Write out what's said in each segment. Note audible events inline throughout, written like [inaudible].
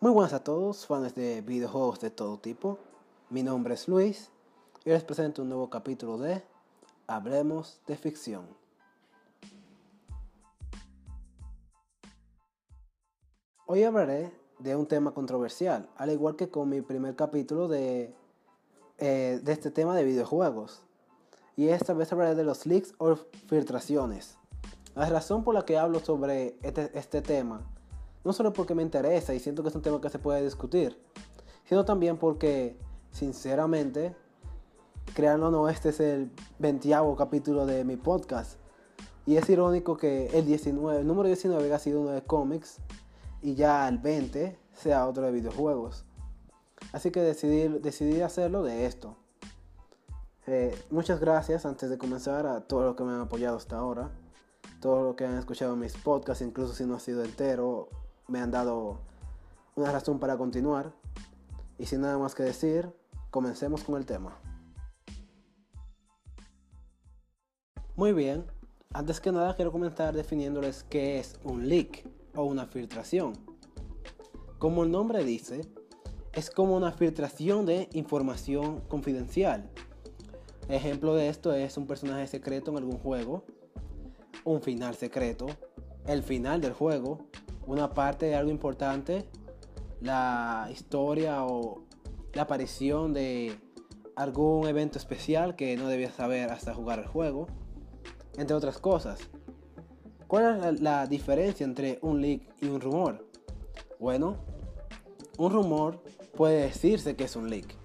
Muy buenas a todos, fans de videojuegos de todo tipo. Mi nombre es Luis y les presento un nuevo capítulo de Hablemos de ficción. Hoy hablaré de un tema controversial, al igual que con mi primer capítulo de, eh, de este tema de videojuegos. Y esta vez hablaré de los leaks o filtraciones. La razón por la que hablo sobre este, este tema, no solo porque me interesa y siento que es un tema que se puede discutir, sino también porque, sinceramente, créanlo o no, este es el 20 capítulo de mi podcast. Y es irónico que el, 19, el número 19 haya sido uno de cómics y ya el 20 sea otro de videojuegos. Así que decidí, decidí hacerlo de esto. Eh, muchas gracias antes de comenzar a todos los que me han apoyado hasta ahora. Todos los que han escuchado mis podcasts, incluso si no ha sido entero, me han dado una razón para continuar. Y sin nada más que decir, comencemos con el tema. Muy bien, antes que nada quiero comenzar definiéndoles qué es un leak o una filtración. Como el nombre dice, es como una filtración de información confidencial. Ejemplo de esto es un personaje secreto en algún juego, un final secreto, el final del juego, una parte de algo importante, la historia o la aparición de algún evento especial que no debías saber hasta jugar el juego, entre otras cosas. ¿Cuál es la, diferencia entre un leak y un rumor? Bueno, un rumor puede decirse que es un leak,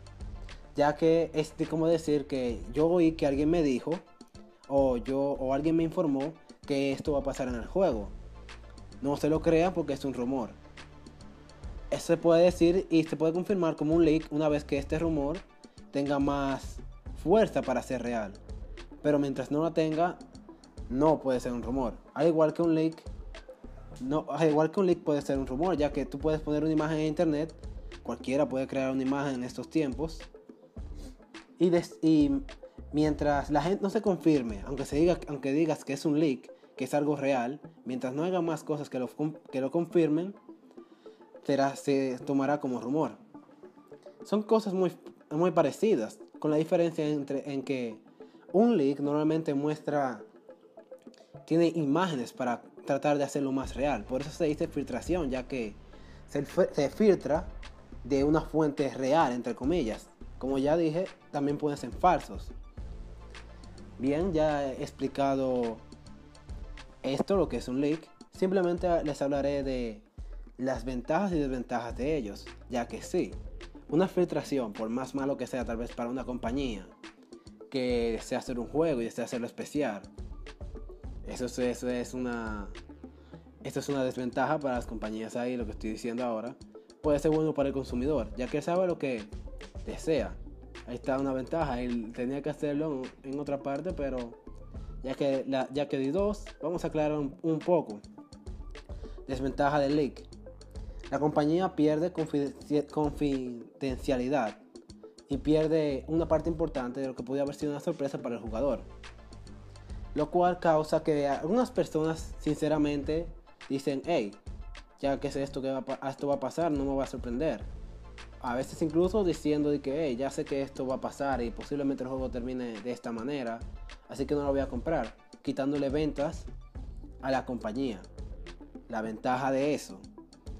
ya que es como decir que yo oí que alguien me dijo o yo o alguien me informó que esto va a pasar en el juego. No se lo crean porque es un rumor. Eso se puede decir y se puede confirmar como un leak una vez que este rumor tenga más fuerza para ser real. Pero mientras no la tenga, no puede ser un rumor. Al igual que un leak, no, al igual que un leak puede ser un rumor, ya que tú puedes poner una imagen en internet, cualquiera puede crear una imagen en estos tiempos. Y, y mientras la gente no se confirme, aunque, se diga, aunque digas que es un leak, que es algo real, mientras no haya más cosas que lo, que lo confirmen, será, se tomará como rumor. Son cosas muy, muy parecidas, con la diferencia entre, en que un leak normalmente muestra tiene imágenes para tratar de hacerlo más real. Por eso se dice filtración, ya que se, filtra de una fuente real, entre comillas. Como ya dije, también pueden ser falsos. Bien, ya he explicado esto, lo que es un leak. Simplemente les hablaré de las ventajas y desventajas de ellos, ya que sí, una filtración, por más malo que sea tal vez para una compañía, que desea hacer un juego y desea hacerlo especial, eso, eso es una esto es una desventaja para las compañías ahí, lo que estoy diciendo ahora. Puede ser bueno para el consumidor, ya que sabe lo que desea. Ahí está una ventaja. Él tenía que hacerlo en otra parte, pero ya que, la, ya que di dos, vamos a aclarar un, poco. Desventaja del leak. La compañía pierde confidencialidad y pierde una parte importante de lo que podría haber sido una sorpresa para el jugador lo cual causa que algunas personas sinceramente dicen, hey, ya que sé esto que va esto va a pasar, no me va a sorprender. A veces incluso diciendo de que, hey, ya sé que esto va a pasar y posiblemente el juego termine de esta manera, así que no lo voy a comprar, quitándole ventas a la compañía. La ventaja de eso,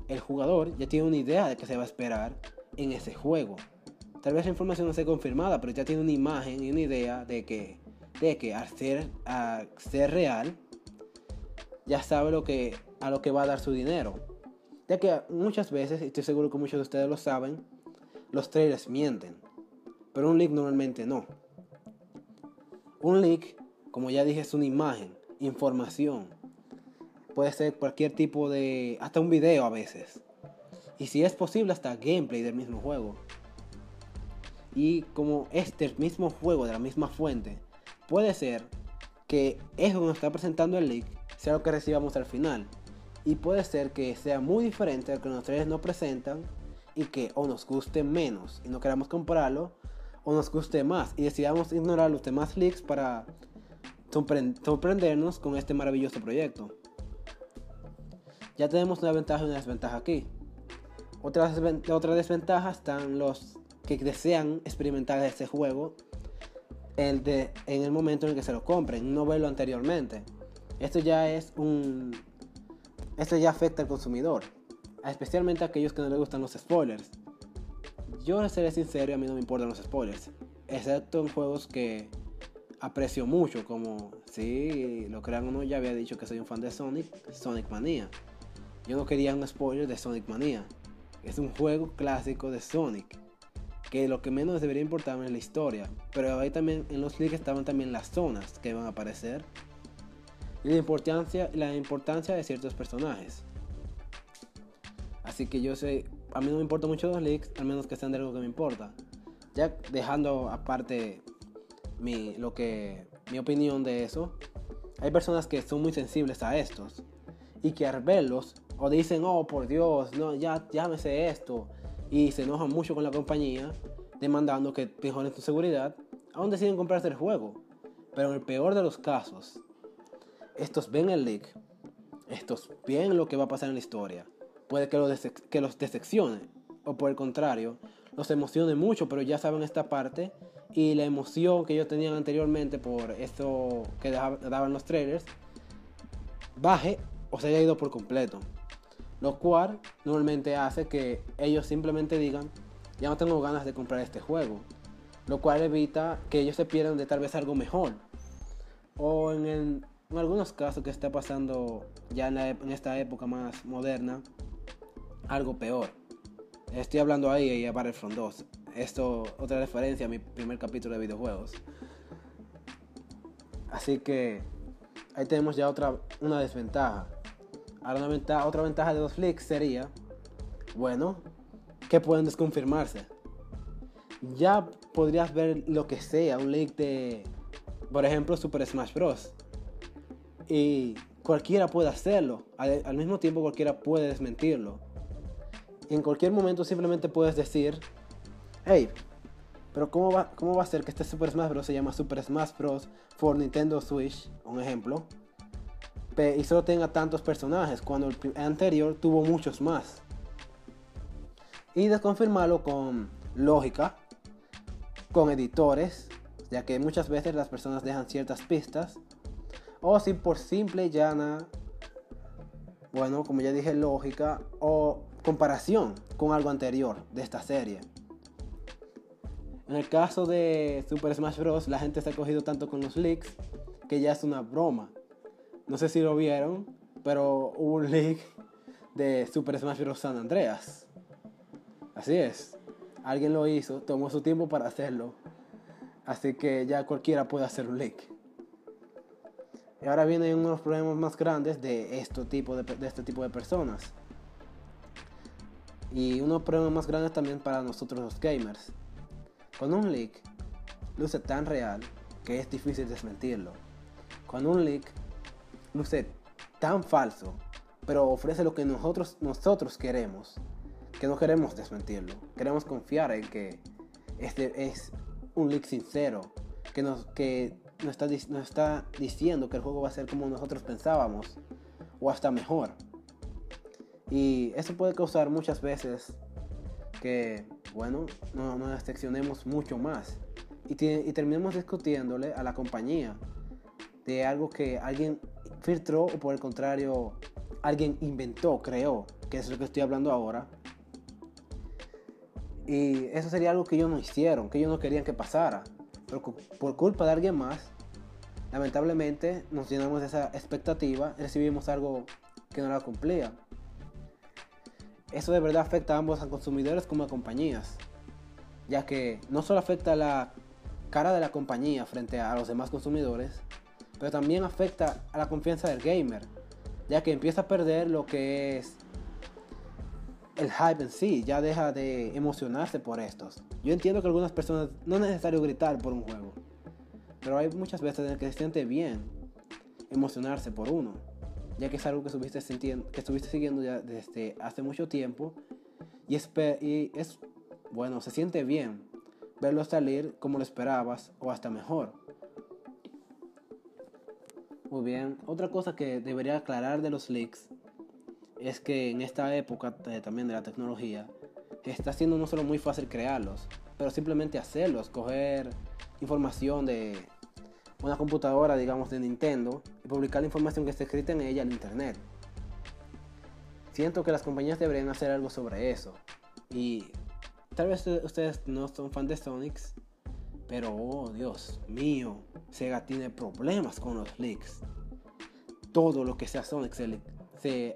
el jugador ya tiene una idea de qué se va a esperar en ese juego. Tal vez la información no sea confirmada, pero ya tiene una imagen y una idea de que de que al ser, ser real, ya sabe lo que, a lo que va a dar su dinero. Ya que muchas veces, y estoy seguro que muchos de ustedes lo saben, los trailers mienten. Pero un leak normalmente no. Un leak, como ya dije, es una imagen, información. Puede ser cualquier tipo de... hasta un video a veces. Y si es posible, hasta gameplay del mismo juego. Y como este mismo juego de la misma fuente Puede ser que eso que nos está presentando el leak sea lo que recibamos al final. Y puede ser que sea muy diferente al que los trailers nos presentan y que o nos guste menos y no queramos comprarlo o nos guste más y decidamos ignorar los demás leaks para sorprendernos con este maravilloso proyecto. Ya tenemos una ventaja y una desventaja aquí. Otra, otra desventaja están los que desean experimentar este juego el de, en el momento en el que se lo compren, no verlo anteriormente. Esto ya es un. Esto ya afecta al consumidor, especialmente a aquellos que no les gustan los spoilers. Yo seré sincero a mí no me importan los spoilers, excepto en juegos que aprecio mucho, como si lo crean o no, ya había dicho que soy un fan de Sonic, Sonic Mania. Yo no quería un spoiler de Sonic Mania. Es un juego clásico de Sonic. Que lo que menos debería importarme es la historia. Pero ahí también en los leaks estaban también las zonas que van a aparecer. Y la importancia, la importancia de ciertos personajes. Así que yo sé, a mí no me importan mucho los leaks, al menos que sean de algo que me importa. Ya dejando aparte mi, lo que, mi opinión de eso, hay personas que son muy sensibles a estos y que al verlos o dicen, oh por Dios, no, ya, llámese esto, y se enojan mucho con la compañía, demandando que mejoren su seguridad, aún deciden comprarse el juego. Pero en el peor de los casos, estos ven el leak, estos ven lo que va a pasar en la historia, puede que, que los decepcione, o por el contrario, los emocione mucho, pero ya saben esta parte y la emoción que ellos tenían anteriormente por esto que daban los trailers baje o se haya ido por completo. Lo cual normalmente hace que ellos simplemente digan, ya no tengo ganas de comprar este juego. Lo cual evita que ellos se pierdan de tal vez algo mejor. O en, en algunos casos que está pasando ya en, en esta época más moderna, algo peor. Estoy hablando ahí de Battlefront 2. Esto, otra referencia a mi primer capítulo de videojuegos. Así que ahí tenemos ya otra, una desventaja. Ahora una otra ventaja de los leaks sería, bueno, que pueden desconfirmarse. Ya podrías ver lo que sea, un leak de, por ejemplo, Super Smash Bros. Y cualquiera puede hacerlo. Al, mismo tiempo cualquiera puede desmentirlo. En cualquier momento simplemente puedes decir, hey, pero ¿cómo va, ¿cómo va a ser que este Super Smash Bros. se llama Super Smash Bros. for Nintendo Switch? Un ejemplo y solo tenga tantos personajes, cuando el anterior tuvo muchos más. Y desconfirmarlo con lógica, con editores, ya que muchas veces las personas dejan ciertas pistas, o si por simple llana, bueno, como ya dije, lógica o comparación con algo anterior de esta serie. En el caso de Super Smash Bros., la gente se ha cogido tanto con los leaks que ya es una broma. No sé si lo vieron, pero hubo un leak de Super Smash Bros. San Andreas. Así es. Alguien lo hizo, tomó su tiempo para hacerlo. Así que ya cualquiera puede hacer un leak. Y ahora vienen unos problemas más grandes de, tipo de este tipo de personas. Y unos problemas más grandes también para nosotros los gamers. Con un leak luce tan real que es difícil desmentirlo. Con un leak luce tan falso, pero ofrece lo que nosotros, nosotros queremos, que no queremos desmentirlo. Queremos confiar en que este es un leak sincero, que nos, que nos, está, nos está diciendo que el juego va a ser como nosotros pensábamos, o hasta mejor. Y eso puede causar muchas veces que, bueno, no, nos decepcionemos mucho más. Y, y terminemos discutiéndole a la compañía de algo que alguien filtró o por el contrario alguien inventó, creó, que es lo que estoy hablando ahora. Y eso sería algo que ellos no hicieron, que ellos no querían que pasara. Pero por culpa de alguien más, lamentablemente nos llenamos de esa expectativa y recibimos algo que no la cumplía. Eso de verdad afecta a ambos, a consumidores como a compañías. Ya que no solo afecta la cara de la compañía frente a los demás consumidores, pero también afecta a la confianza del gamer, ya que empieza a perder lo que es el hype en sí, ya deja de emocionarse por estos. Yo entiendo que algunas personas no es necesario gritar por un juego, pero hay muchas veces en que se siente bien emocionarse por uno, ya que es algo que estuviste, sintiendo, que estuviste siguiendo ya desde hace mucho tiempo y es, bueno, se siente bien verlo salir como lo esperabas o hasta mejor. Muy bien, otra cosa que debería aclarar de los leaks es que en esta época eh, también de la tecnología está siendo no solo muy fácil crearlos, pero simplemente hacerlos, coger información de una computadora, digamos, de Nintendo y publicar la información que está escrita en ella en internet. Siento que las compañías deberían hacer algo sobre eso. Y tal vez ustedes no son fan de Sonics, pero oh Dios mío, Sega tiene problemas con los leaks. Todo lo que sea Sonic se,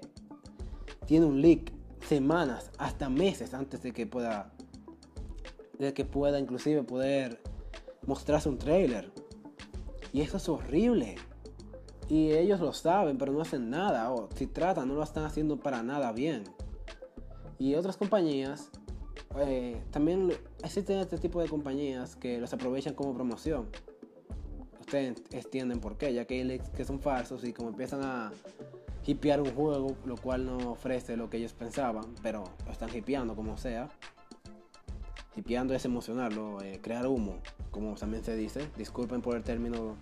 tiene un leak semanas, hasta meses antes de que pueda de que pueda inclusive poder mostrarse un trailer. Y eso es horrible. Y ellos lo saben, pero no hacen nada. O si tratan, no lo están haciendo para nada bien. Y otras compañías, eh, también existen este tipo de compañías que los aprovechan como promoción. Ustedes entienden por qué, ya que que son falsos y como empiezan a hipear un juego, lo cual no ofrece lo que ellos pensaban, pero lo están hipeando como sea. Hipeando es emocionarlo, eh, crear humo, como también se dice. Disculpen por el término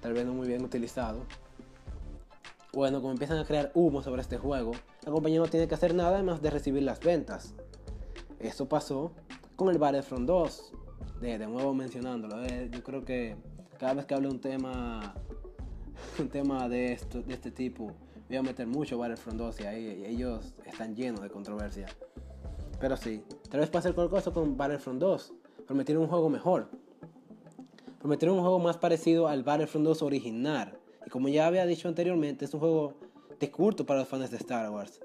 tal vez no muy bien utilizado. Bueno, como empiezan a crear humo sobre este juego, la compañía no tiene que hacer nada más de recibir las ventas. Esto pasó con el Battlefront 2. De, de nuevo mencionándolo. Eh, yo creo que cada vez que hable un tema [laughs] un tema de, esto, de este tipo, voy a meter mucho Battlefront 2 y ahí ellos están llenos de controversia. Pero sí, tal vez pase el cosa con Battlefront 2. Prometieron un juego mejor. Prometieron un juego más parecido al Battlefront 2 original. Y como ya había dicho anteriormente, es un juego de culto para los fans de Star Wars.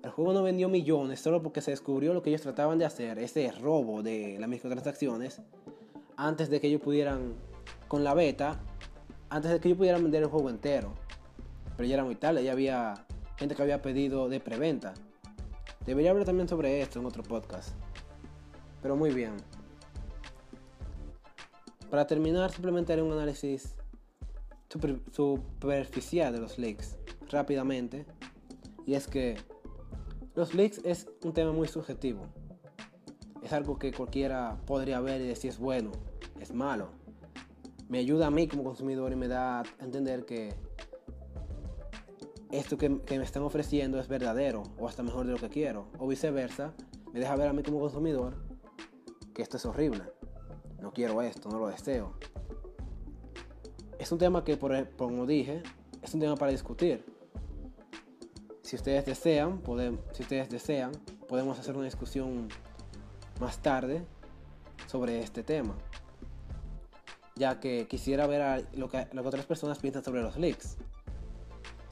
El juego no vendió millones solo porque se descubrió lo que ellos trataban de hacer, ese robo de las microtransacciones, antes de que ellos pudieran, con la beta, antes de que ellos pudieran vender el juego entero. Pero ya era muy tarde, ya había gente que había pedido de preventa. Debería hablar también sobre esto en otro podcast. Pero muy bien. Para terminar, simplemente haré un análisis superficial de los leaks rápidamente. Y es que los leaks es un tema muy subjetivo. Es algo que cualquiera podría ver y decir es bueno, es malo. Me ayuda a mí como consumidor y me da a entender que esto que, me están ofreciendo es verdadero o hasta mejor de lo que quiero. O viceversa, me deja ver a mí como consumidor que esto es horrible. No quiero esto, no lo deseo. Es un tema que, por, como dije, es un tema para discutir. Si ustedes desean, podemos, si ustedes desean, podemos hacer una discusión más tarde sobre este tema. Ya que quisiera ver lo, que, lo que otras personas piensan sobre los leaks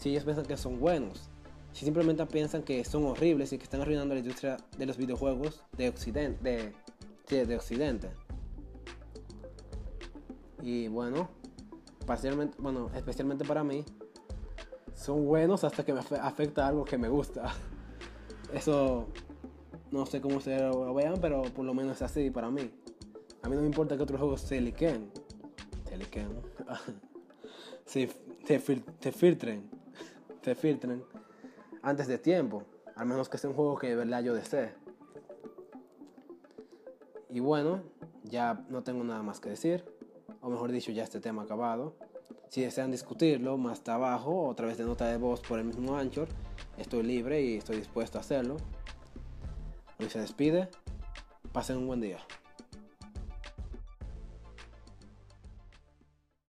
si ellos piensan que son buenos, si simplemente piensan que son horribles y que están arruinando la industria de los videojuegos de Occidente. De, de Occidente. Y bueno, parcialmente, bueno, especialmente para mí, son buenos hasta que me afecta algo que me gusta. [laughs] Eso no sé cómo se lo vean, pero por lo menos es así para mí. A mí no me importa que otros juegos se liquen. Se liquen. [laughs] se, se filtren [laughs] te filtren antes de tiempo. Al menos que sea un juego que de verdad yo desee. Y bueno, ya no tengo nada más que decir. O mejor dicho, ya este tema acabado. Si desean discutirlo más abajo o a través de nota de voz por el mismo Anchor, estoy libre y estoy dispuesto a hacerlo. Hoy se despide. Pasen un buen día.